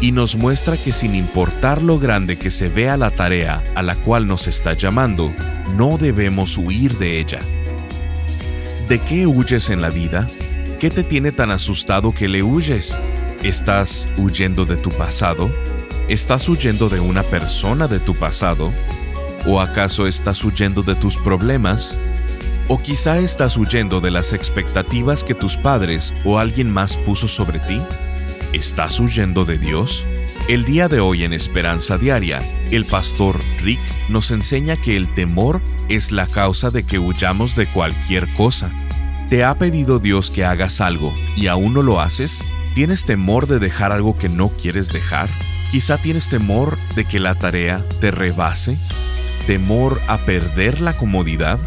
y nos muestra que sin importar lo grande que se vea la tarea a la cual nos está llamando, no debemos huir de ella. ¿De qué huyes en la vida? ¿Qué te tiene tan asustado que le huyes? ¿Estás huyendo de tu pasado? ¿Estás huyendo de una persona de tu pasado? ¿O acaso estás huyendo de tus problemas? ¿O quizá estás huyendo de las expectativas que tus padres o alguien más puso sobre ti? ¿Estás huyendo de Dios? El día de hoy en Esperanza Diaria, el pastor Rick nos enseña que el temor es la causa de que huyamos de cualquier cosa. ¿Te ha pedido Dios que hagas algo y aún no lo haces? ¿Tienes temor de dejar algo que no quieres dejar? Quizá tienes temor de que la tarea te rebase. ¿Temor a perder la comodidad?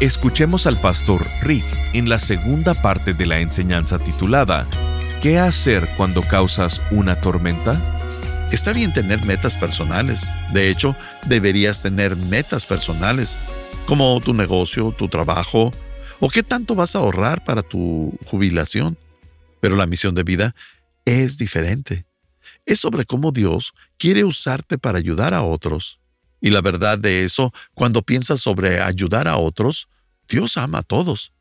Escuchemos al pastor Rick en la segunda parte de la enseñanza titulada ¿Qué hacer cuando causas una tormenta? Está bien tener metas personales. De hecho, deberías tener metas personales, como tu negocio, tu trabajo, o qué tanto vas a ahorrar para tu jubilación. Pero la misión de vida es diferente. Es sobre cómo Dios quiere usarte para ayudar a otros. Y la verdad de eso, cuando piensas sobre ayudar a otros, Dios ama a todos.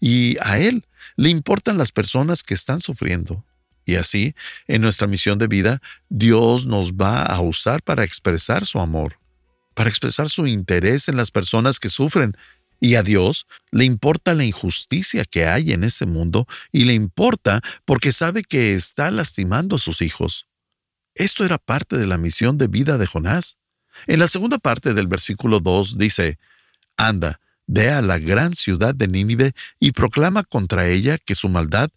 Y a Él le importan las personas que están sufriendo. Y así, en nuestra misión de vida, Dios nos va a usar para expresar su amor, para expresar su interés en las personas que sufren. Y a Dios le importa la injusticia que hay en este mundo y le importa porque sabe que está lastimando a sus hijos. Esto era parte de la misión de vida de Jonás. En la segunda parte del versículo 2 dice, Anda, Ve a la gran ciudad de Nínive y proclama contra ella que su maldad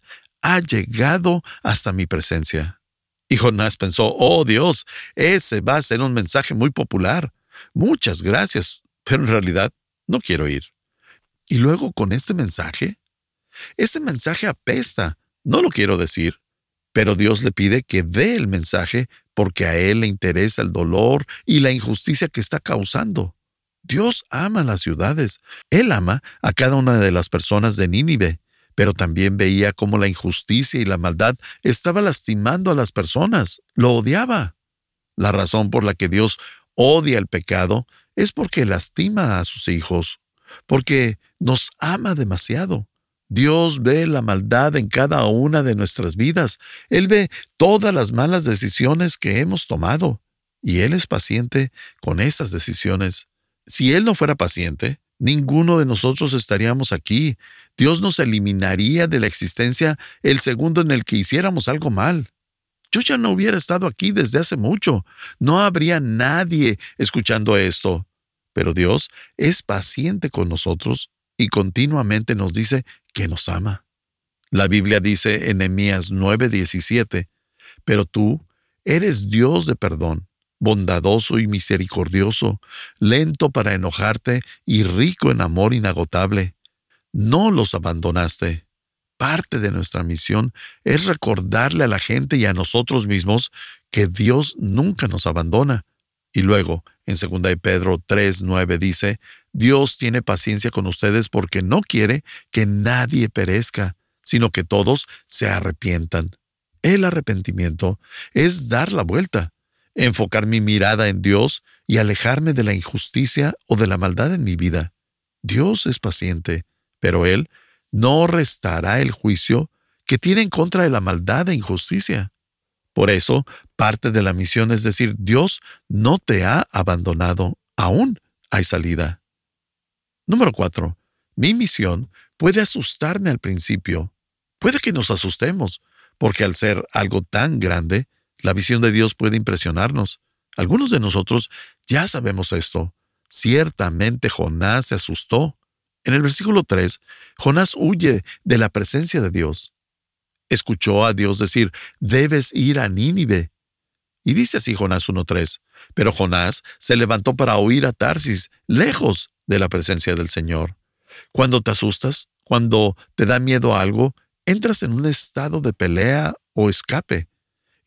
ha llegado hasta mi presencia. Y Jonás pensó, oh Dios, ese va a ser un mensaje muy popular. Muchas gracias, pero en realidad no quiero ir. Y luego con este mensaje, este mensaje apesta, no lo quiero decir, pero Dios le pide que dé el mensaje porque a él le interesa el dolor y la injusticia que está causando. Dios ama las ciudades. Él ama a cada una de las personas de Nínive, pero también veía cómo la injusticia y la maldad estaba lastimando a las personas. Lo odiaba. La razón por la que Dios odia el pecado es porque lastima a sus hijos, porque nos ama demasiado. Dios ve la maldad en cada una de nuestras vidas. Él ve todas las malas decisiones que hemos tomado. Y Él es paciente con esas decisiones. Si Él no fuera paciente, ninguno de nosotros estaríamos aquí. Dios nos eliminaría de la existencia el segundo en el que hiciéramos algo mal. Yo ya no hubiera estado aquí desde hace mucho. No habría nadie escuchando esto. Pero Dios es paciente con nosotros y continuamente nos dice que nos ama. La Biblia dice en Nehemías 9:17, pero tú eres Dios de perdón, bondadoso y misericordioso, lento para enojarte y rico en amor inagotable. No los abandonaste. Parte de nuestra misión es recordarle a la gente y a nosotros mismos que Dios nunca nos abandona. Y luego, en 2 de Pedro 3:9 dice, Dios tiene paciencia con ustedes porque no quiere que nadie perezca, sino que todos se arrepientan. El arrepentimiento es dar la vuelta, enfocar mi mirada en Dios y alejarme de la injusticia o de la maldad en mi vida. Dios es paciente, pero Él no restará el juicio que tiene en contra de la maldad e injusticia. Por eso, parte de la misión es decir, Dios no te ha abandonado, aún hay salida. Número 4. Mi misión puede asustarme al principio. Puede que nos asustemos, porque al ser algo tan grande, la visión de Dios puede impresionarnos. Algunos de nosotros ya sabemos esto. Ciertamente Jonás se asustó. En el versículo 3, Jonás huye de la presencia de Dios. Escuchó a Dios decir, debes ir a Nínive. Y dice así Jonás 1.3, pero Jonás se levantó para huir a Tarsis, lejos de la presencia del Señor. Cuando te asustas, cuando te da miedo algo, entras en un estado de pelea o escape.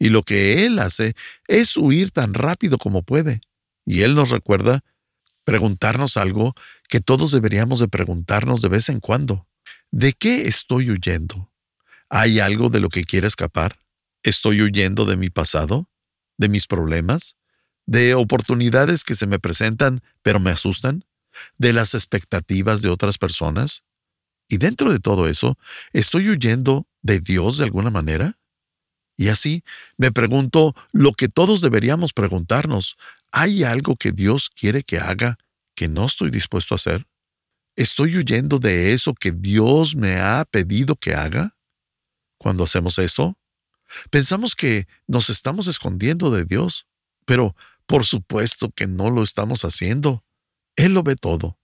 Y lo que Él hace es huir tan rápido como puede. Y Él nos recuerda preguntarnos algo que todos deberíamos de preguntarnos de vez en cuando. ¿De qué estoy huyendo? ¿Hay algo de lo que quiero escapar? ¿Estoy huyendo de mi pasado? ¿De mis problemas? ¿De oportunidades que se me presentan pero me asustan? ¿De las expectativas de otras personas? Y dentro de todo eso, ¿estoy huyendo de Dios de alguna manera? Y así me pregunto lo que todos deberíamos preguntarnos. ¿Hay algo que Dios quiere que haga que no estoy dispuesto a hacer? ¿Estoy huyendo de eso que Dios me ha pedido que haga? Cuando hacemos eso, pensamos que nos estamos escondiendo de Dios, pero por supuesto que no lo estamos haciendo. Él lo ve todo.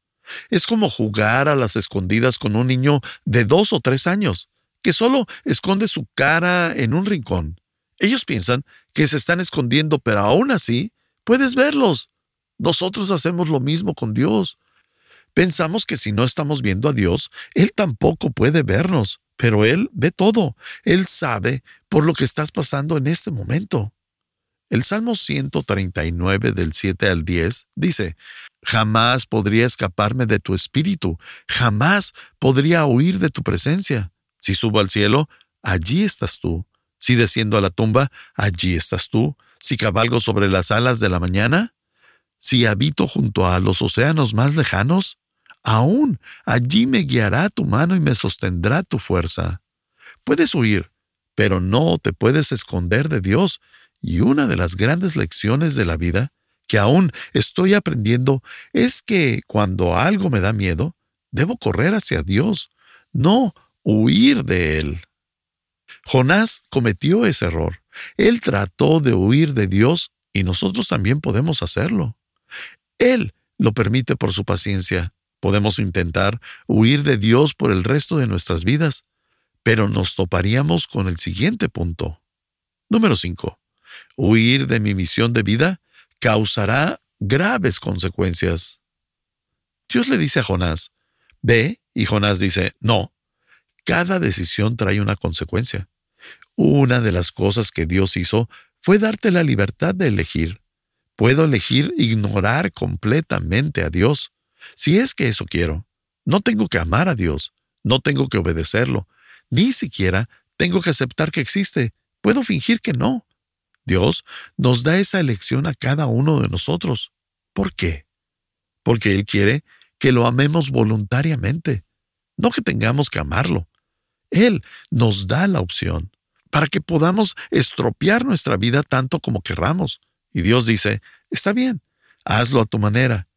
Es como jugar a las escondidas con un niño de dos o tres años, que solo esconde su cara en un rincón. Ellos piensan que se están escondiendo, pero aún así puedes verlos. Nosotros hacemos lo mismo con Dios. Pensamos que si no estamos viendo a Dios, Él tampoco puede vernos, pero Él ve todo. Él sabe por lo que estás pasando en este momento. El Salmo 139 del 7 al 10 dice, Jamás podría escaparme de tu espíritu, jamás podría huir de tu presencia. Si subo al cielo, allí estás tú. Si desciendo a la tumba, allí estás tú. Si cabalgo sobre las alas de la mañana, si habito junto a los océanos más lejanos, aún allí me guiará tu mano y me sostendrá tu fuerza. Puedes huir, pero no te puedes esconder de Dios, y una de las grandes lecciones de la vida que aún estoy aprendiendo es que cuando algo me da miedo, debo correr hacia Dios, no huir de Él. Jonás cometió ese error. Él trató de huir de Dios y nosotros también podemos hacerlo. Él lo permite por su paciencia. Podemos intentar huir de Dios por el resto de nuestras vidas, pero nos toparíamos con el siguiente punto. Número 5. Huir de mi misión de vida causará graves consecuencias. Dios le dice a Jonás, ve, y Jonás dice, no, cada decisión trae una consecuencia. Una de las cosas que Dios hizo fue darte la libertad de elegir. Puedo elegir ignorar completamente a Dios, si es que eso quiero. No tengo que amar a Dios, no tengo que obedecerlo, ni siquiera tengo que aceptar que existe. Puedo fingir que no. Dios nos da esa elección a cada uno de nosotros. ¿Por qué? Porque Él quiere que lo amemos voluntariamente, no que tengamos que amarlo. Él nos da la opción para que podamos estropear nuestra vida tanto como querramos. Y Dios dice, está bien, hazlo a tu manera.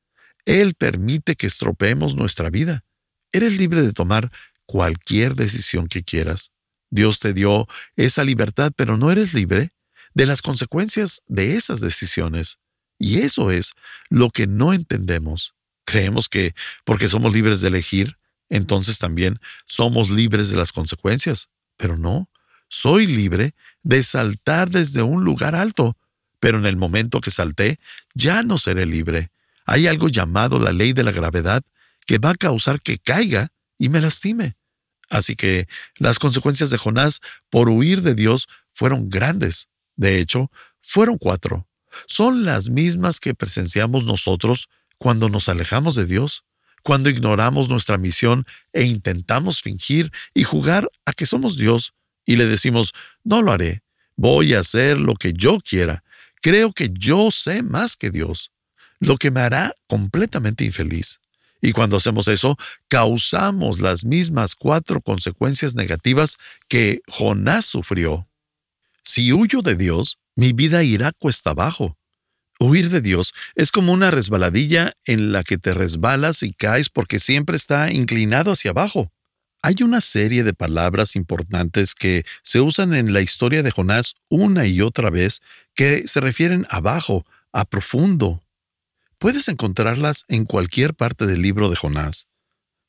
Él permite que estropeemos nuestra vida. Eres libre de tomar cualquier decisión que quieras. Dios te dio esa libertad, pero no eres libre de las consecuencias de esas decisiones. Y eso es lo que no entendemos. Creemos que porque somos libres de elegir, entonces también somos libres de las consecuencias. Pero no, soy libre de saltar desde un lugar alto, pero en el momento que salté, ya no seré libre. Hay algo llamado la ley de la gravedad que va a causar que caiga y me lastime. Así que las consecuencias de Jonás por huir de Dios fueron grandes. De hecho, fueron cuatro. Son las mismas que presenciamos nosotros cuando nos alejamos de Dios, cuando ignoramos nuestra misión e intentamos fingir y jugar a que somos Dios y le decimos, no lo haré, voy a hacer lo que yo quiera, creo que yo sé más que Dios, lo que me hará completamente infeliz. Y cuando hacemos eso, causamos las mismas cuatro consecuencias negativas que Jonás sufrió. Si huyo de Dios, mi vida irá cuesta abajo. Huir de Dios es como una resbaladilla en la que te resbalas y caes porque siempre está inclinado hacia abajo. Hay una serie de palabras importantes que se usan en la historia de Jonás una y otra vez que se refieren abajo, a profundo. Puedes encontrarlas en cualquier parte del libro de Jonás.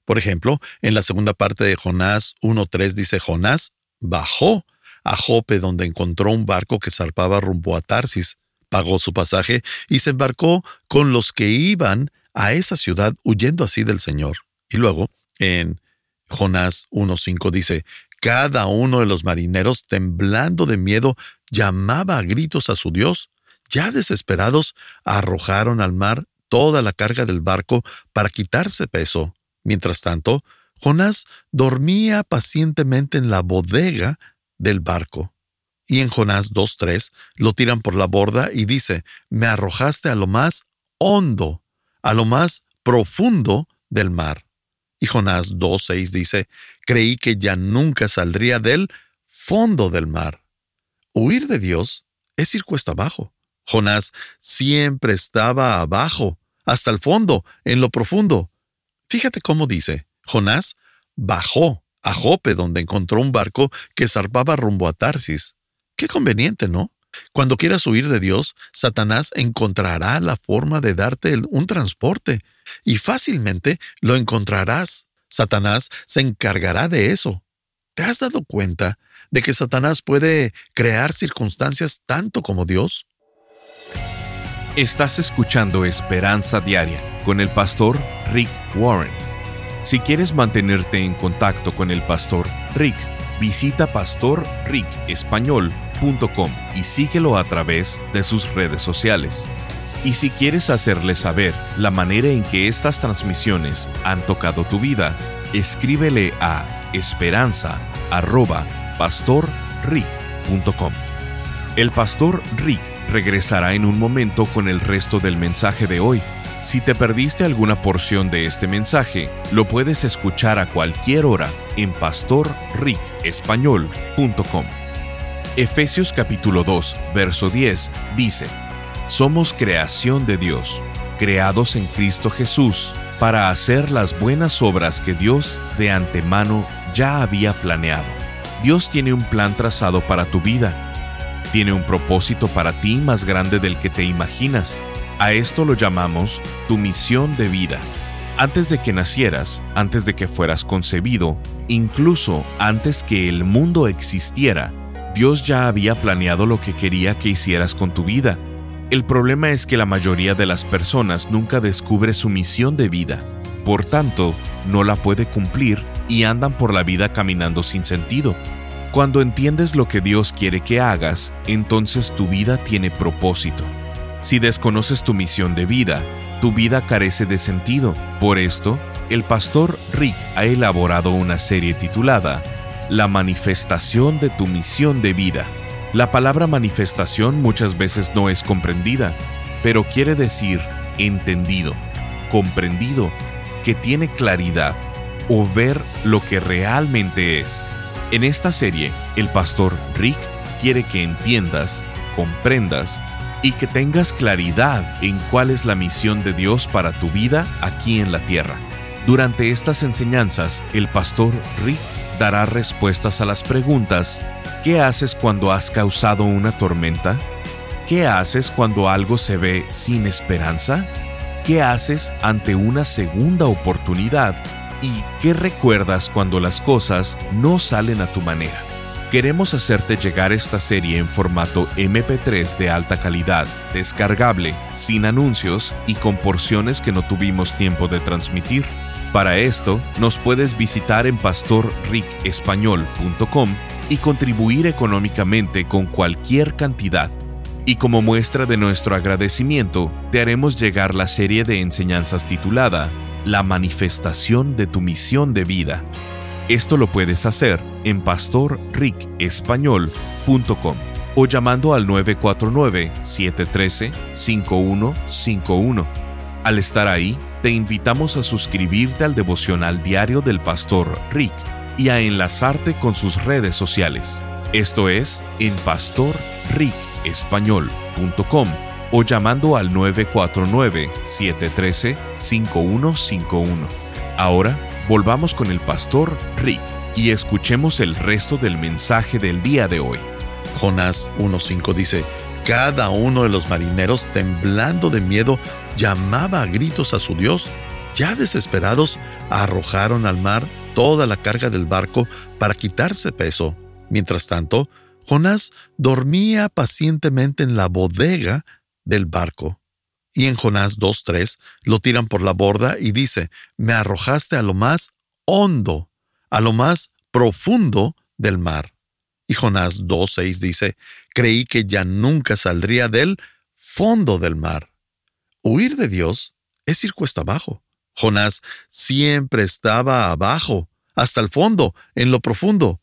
Por ejemplo, en la segunda parte de Jonás 1.3 dice Jonás bajó a Jope donde encontró un barco que zarpaba rumbo a Tarsis, pagó su pasaje y se embarcó con los que iban a esa ciudad huyendo así del Señor. Y luego, en Jonás 1.5 dice, cada uno de los marineros, temblando de miedo, llamaba a gritos a su Dios. Ya desesperados, arrojaron al mar toda la carga del barco para quitarse peso. Mientras tanto, Jonás dormía pacientemente en la bodega del barco. Y en Jonás 2.3 lo tiran por la borda y dice, me arrojaste a lo más hondo, a lo más profundo del mar. Y Jonás 2.6 dice, creí que ya nunca saldría del fondo del mar. Huir de Dios es ir cuesta abajo. Jonás siempre estaba abajo, hasta el fondo, en lo profundo. Fíjate cómo dice, Jonás bajó a Jope donde encontró un barco que zarpaba rumbo a Tarsis. Qué conveniente, ¿no? Cuando quieras huir de Dios, Satanás encontrará la forma de darte un transporte y fácilmente lo encontrarás. Satanás se encargará de eso. ¿Te has dado cuenta de que Satanás puede crear circunstancias tanto como Dios? Estás escuchando Esperanza Diaria con el pastor Rick Warren. Si quieres mantenerte en contacto con el pastor Rick, visita pastorricespañol.com y síguelo a través de sus redes sociales. Y si quieres hacerle saber la manera en que estas transmisiones han tocado tu vida, escríbele a esperanza.pastorrick.com. El pastor Rick regresará en un momento con el resto del mensaje de hoy. Si te perdiste alguna porción de este mensaje, lo puedes escuchar a cualquier hora en pastorricespañol.com. Efesios capítulo 2, verso 10 dice, Somos creación de Dios, creados en Cristo Jesús, para hacer las buenas obras que Dios de antemano ya había planeado. Dios tiene un plan trazado para tu vida tiene un propósito para ti más grande del que te imaginas. A esto lo llamamos tu misión de vida. Antes de que nacieras, antes de que fueras concebido, incluso antes que el mundo existiera, Dios ya había planeado lo que quería que hicieras con tu vida. El problema es que la mayoría de las personas nunca descubre su misión de vida. Por tanto, no la puede cumplir y andan por la vida caminando sin sentido. Cuando entiendes lo que Dios quiere que hagas, entonces tu vida tiene propósito. Si desconoces tu misión de vida, tu vida carece de sentido. Por esto, el pastor Rick ha elaborado una serie titulada La manifestación de tu misión de vida. La palabra manifestación muchas veces no es comprendida, pero quiere decir entendido, comprendido, que tiene claridad o ver lo que realmente es. En esta serie, el pastor Rick quiere que entiendas, comprendas y que tengas claridad en cuál es la misión de Dios para tu vida aquí en la tierra. Durante estas enseñanzas, el pastor Rick dará respuestas a las preguntas ¿Qué haces cuando has causado una tormenta? ¿Qué haces cuando algo se ve sin esperanza? ¿Qué haces ante una segunda oportunidad ¿Y qué recuerdas cuando las cosas no salen a tu manera? Queremos hacerte llegar esta serie en formato MP3 de alta calidad, descargable, sin anuncios y con porciones que no tuvimos tiempo de transmitir. Para esto, nos puedes visitar en pastorricespañol.com y contribuir económicamente con cualquier cantidad. Y como muestra de nuestro agradecimiento, te haremos llegar la serie de enseñanzas titulada la manifestación de tu misión de vida. Esto lo puedes hacer en pastorricespañol.com o llamando al 949-713-5151. Al estar ahí, te invitamos a suscribirte al devocional diario del pastor Rick y a enlazarte con sus redes sociales. Esto es en pastorricespañol.com o llamando al 949-713-5151. Ahora volvamos con el pastor Rick y escuchemos el resto del mensaje del día de hoy. Jonás 1.5 dice, cada uno de los marineros, temblando de miedo, llamaba a gritos a su Dios. Ya desesperados, arrojaron al mar toda la carga del barco para quitarse peso. Mientras tanto, Jonás dormía pacientemente en la bodega del barco. Y en Jonás 2.3 lo tiran por la borda y dice, me arrojaste a lo más hondo, a lo más profundo del mar. Y Jonás 2.6 dice, creí que ya nunca saldría del fondo del mar. Huir de Dios es ir cuesta abajo. Jonás siempre estaba abajo, hasta el fondo, en lo profundo.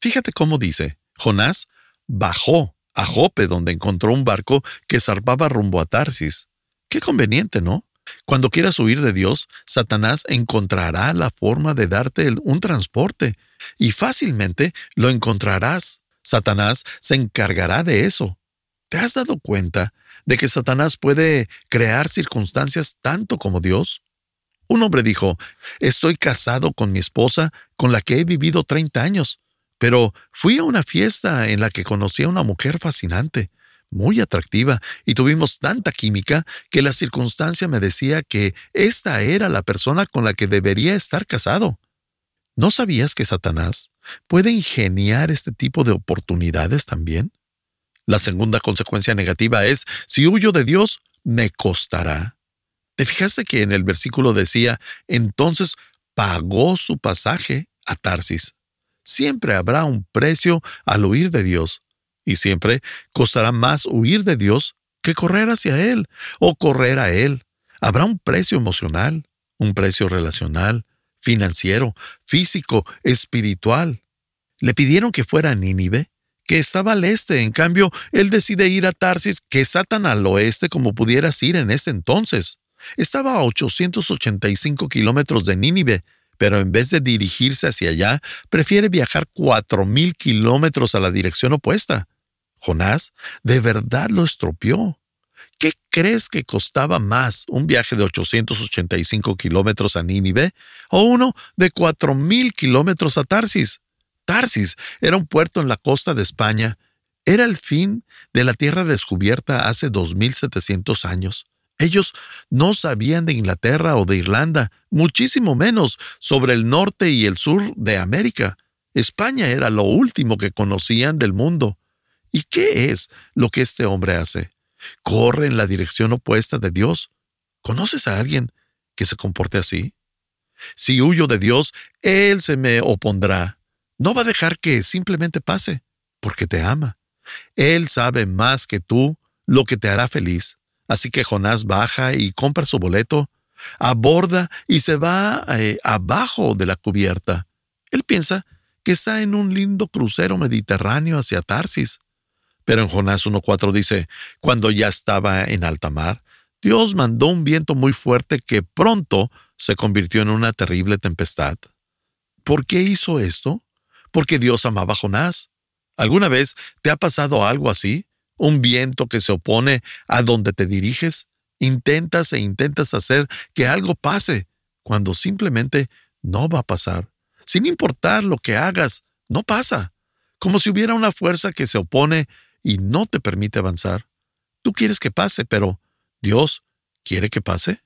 Fíjate cómo dice, Jonás bajó a Jope donde encontró un barco que zarpaba rumbo a Tarsis. Qué conveniente, ¿no? Cuando quieras huir de Dios, Satanás encontrará la forma de darte un transporte y fácilmente lo encontrarás. Satanás se encargará de eso. ¿Te has dado cuenta de que Satanás puede crear circunstancias tanto como Dios? Un hombre dijo, estoy casado con mi esposa con la que he vivido 30 años, pero fui a una fiesta en la que conocí a una mujer fascinante muy atractiva y tuvimos tanta química que la circunstancia me decía que esta era la persona con la que debería estar casado. ¿No sabías que Satanás puede ingeniar este tipo de oportunidades también? La segunda consecuencia negativa es, si huyo de Dios, me costará. ¿Te fijaste que en el versículo decía, entonces pagó su pasaje a Tarsis? Siempre habrá un precio al huir de Dios. Y siempre costará más huir de Dios que correr hacia Él o correr a Él. Habrá un precio emocional, un precio relacional, financiero, físico, espiritual. Le pidieron que fuera a Nínive, que estaba al este, en cambio, él decide ir a Tarsis, que está tan al oeste como pudieras ir en ese entonces. Estaba a 885 kilómetros de Nínive, pero en vez de dirigirse hacia allá, prefiere viajar 4.000 kilómetros a la dirección opuesta. Jonás de verdad lo estropeó. ¿Qué crees que costaba más un viaje de 885 kilómetros a Nínive o uno de 4.000 kilómetros a Tarsis? Tarsis era un puerto en la costa de España. Era el fin de la tierra descubierta hace 2.700 años. Ellos no sabían de Inglaterra o de Irlanda, muchísimo menos sobre el norte y el sur de América. España era lo último que conocían del mundo. ¿Y qué es lo que este hombre hace? Corre en la dirección opuesta de Dios. ¿Conoces a alguien que se comporte así? Si huyo de Dios, Él se me opondrá. No va a dejar que simplemente pase, porque te ama. Él sabe más que tú lo que te hará feliz. Así que Jonás baja y compra su boleto, aborda y se va eh, abajo de la cubierta. Él piensa que está en un lindo crucero mediterráneo hacia Tarsis. Pero en Jonás 1.4 dice, cuando ya estaba en alta mar, Dios mandó un viento muy fuerte que pronto se convirtió en una terrible tempestad. ¿Por qué hizo esto? Porque Dios amaba a Jonás. ¿Alguna vez te ha pasado algo así? ¿Un viento que se opone a donde te diriges? Intentas e intentas hacer que algo pase, cuando simplemente no va a pasar. Sin importar lo que hagas, no pasa. Como si hubiera una fuerza que se opone y no te permite avanzar. Tú quieres que pase, pero ¿Dios quiere que pase?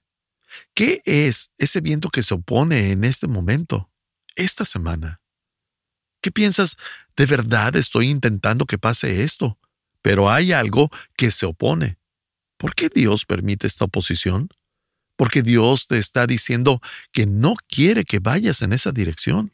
¿Qué es ese viento que se opone en este momento, esta semana? ¿Qué piensas? De verdad estoy intentando que pase esto, pero hay algo que se opone. ¿Por qué Dios permite esta oposición? Porque Dios te está diciendo que no quiere que vayas en esa dirección.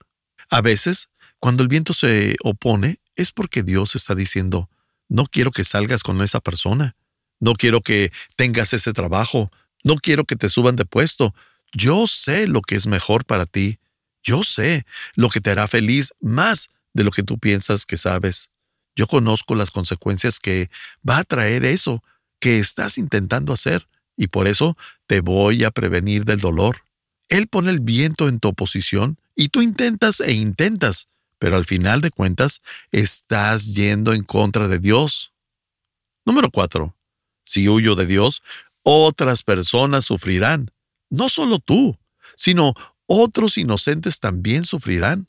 A veces, cuando el viento se opone, es porque Dios está diciendo, no quiero que salgas con esa persona. No quiero que tengas ese trabajo. No quiero que te suban de puesto. Yo sé lo que es mejor para ti. Yo sé lo que te hará feliz más de lo que tú piensas que sabes. Yo conozco las consecuencias que va a traer eso que estás intentando hacer y por eso te voy a prevenir del dolor. Él pone el viento en tu oposición y tú intentas e intentas, pero al final de cuentas estás yendo en contra de Dios. Número 4. Si huyo de Dios, otras personas sufrirán. No solo tú, sino otros inocentes también sufrirán.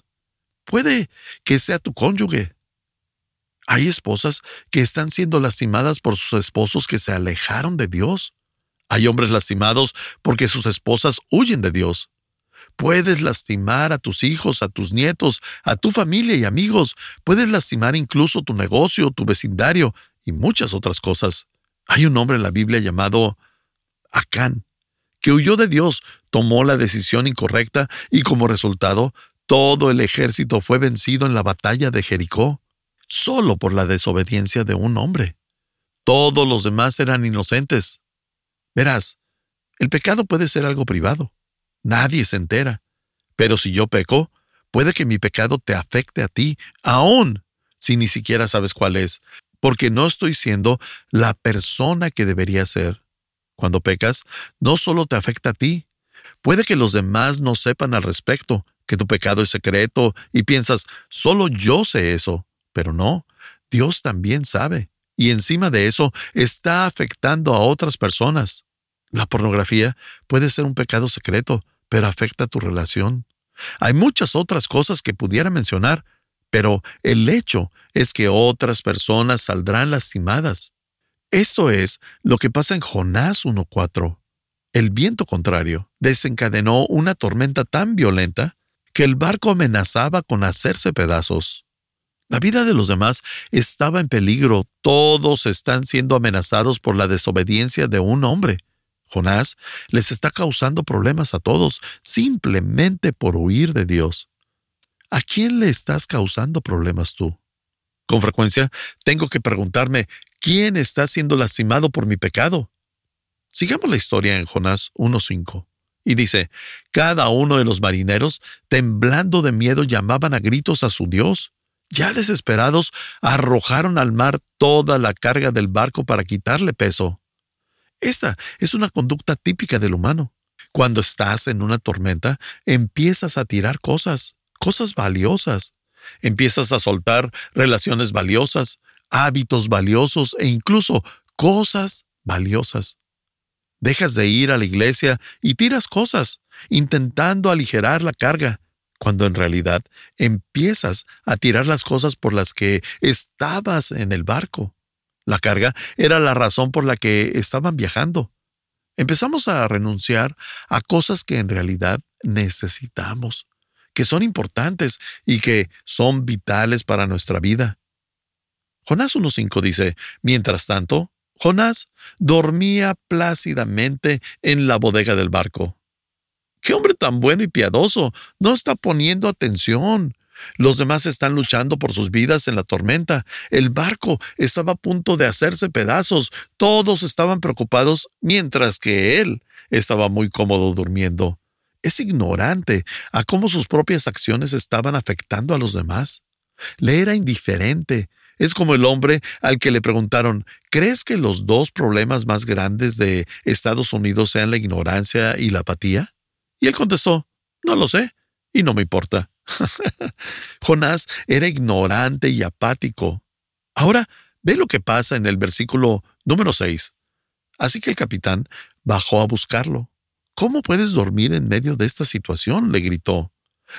Puede que sea tu cónyuge. Hay esposas que están siendo lastimadas por sus esposos que se alejaron de Dios. Hay hombres lastimados porque sus esposas huyen de Dios. Puedes lastimar a tus hijos, a tus nietos, a tu familia y amigos. Puedes lastimar incluso tu negocio, tu vecindario y muchas otras cosas. Hay un hombre en la Biblia llamado Acán, que huyó de Dios, tomó la decisión incorrecta y como resultado, todo el ejército fue vencido en la batalla de Jericó, solo por la desobediencia de un hombre. Todos los demás eran inocentes. Verás, el pecado puede ser algo privado. Nadie se entera. Pero si yo peco, puede que mi pecado te afecte a ti, aún si ni siquiera sabes cuál es, porque no estoy siendo la persona que debería ser. Cuando pecas, no solo te afecta a ti, puede que los demás no sepan al respecto, que tu pecado es secreto y piensas, solo yo sé eso, pero no, Dios también sabe. Y encima de eso, está afectando a otras personas. La pornografía puede ser un pecado secreto, pero afecta tu relación. Hay muchas otras cosas que pudiera mencionar, pero el hecho es que otras personas saldrán lastimadas. Esto es lo que pasa en Jonás 1.4. El viento contrario desencadenó una tormenta tan violenta que el barco amenazaba con hacerse pedazos. La vida de los demás estaba en peligro. Todos están siendo amenazados por la desobediencia de un hombre. Jonás les está causando problemas a todos simplemente por huir de Dios. ¿A quién le estás causando problemas tú? Con frecuencia tengo que preguntarme, ¿quién está siendo lastimado por mi pecado? Sigamos la historia en Jonás 1.5. Y dice, cada uno de los marineros, temblando de miedo, llamaban a gritos a su Dios. Ya desesperados, arrojaron al mar toda la carga del barco para quitarle peso. Esta es una conducta típica del humano. Cuando estás en una tormenta, empiezas a tirar cosas cosas valiosas. Empiezas a soltar relaciones valiosas, hábitos valiosos e incluso cosas valiosas. Dejas de ir a la iglesia y tiras cosas, intentando aligerar la carga, cuando en realidad empiezas a tirar las cosas por las que estabas en el barco. La carga era la razón por la que estaban viajando. Empezamos a renunciar a cosas que en realidad necesitamos que son importantes y que son vitales para nuestra vida. Jonás 1.5 dice, mientras tanto, Jonás dormía plácidamente en la bodega del barco. ¡Qué hombre tan bueno y piadoso! No está poniendo atención. Los demás están luchando por sus vidas en la tormenta. El barco estaba a punto de hacerse pedazos. Todos estaban preocupados mientras que él estaba muy cómodo durmiendo es ignorante a cómo sus propias acciones estaban afectando a los demás. Le era indiferente. Es como el hombre al que le preguntaron, ¿crees que los dos problemas más grandes de Estados Unidos sean la ignorancia y la apatía? Y él contestó, no lo sé, y no me importa. Jonás era ignorante y apático. Ahora, ve lo que pasa en el versículo número 6. Así que el capitán bajó a buscarlo. ¿Cómo puedes dormir en medio de esta situación? le gritó.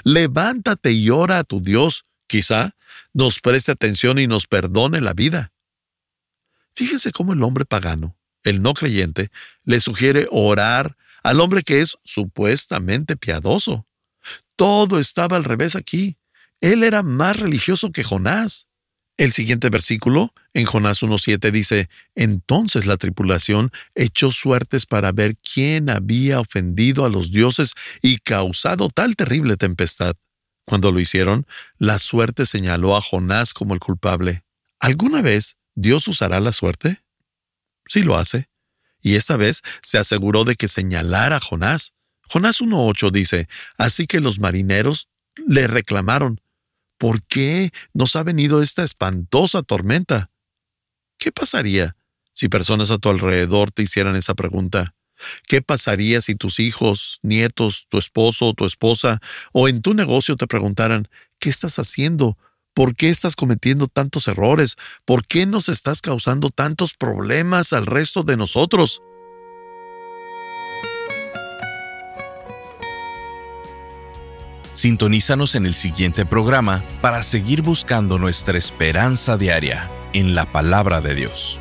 Levántate y ora a tu Dios. Quizá nos preste atención y nos perdone la vida. Fíjense cómo el hombre pagano, el no creyente, le sugiere orar al hombre que es supuestamente piadoso. Todo estaba al revés aquí. Él era más religioso que Jonás. El siguiente versículo, en Jonás 1.7, dice, Entonces la tripulación echó suertes para ver quién había ofendido a los dioses y causado tal terrible tempestad. Cuando lo hicieron, la suerte señaló a Jonás como el culpable. ¿Alguna vez Dios usará la suerte? Sí lo hace. Y esta vez se aseguró de que señalara a Jonás. Jonás 1.8 dice, Así que los marineros le reclamaron, ¿Por qué nos ha venido esta espantosa tormenta? ¿Qué pasaría si personas a tu alrededor te hicieran esa pregunta? ¿Qué pasaría si tus hijos, nietos, tu esposo tu esposa o en tu negocio te preguntaran, ¿qué estás haciendo? ¿Por qué estás cometiendo tantos errores? ¿Por qué nos estás causando tantos problemas al resto de nosotros? Sintonízanos en el siguiente programa para seguir buscando nuestra esperanza diaria en la palabra de Dios.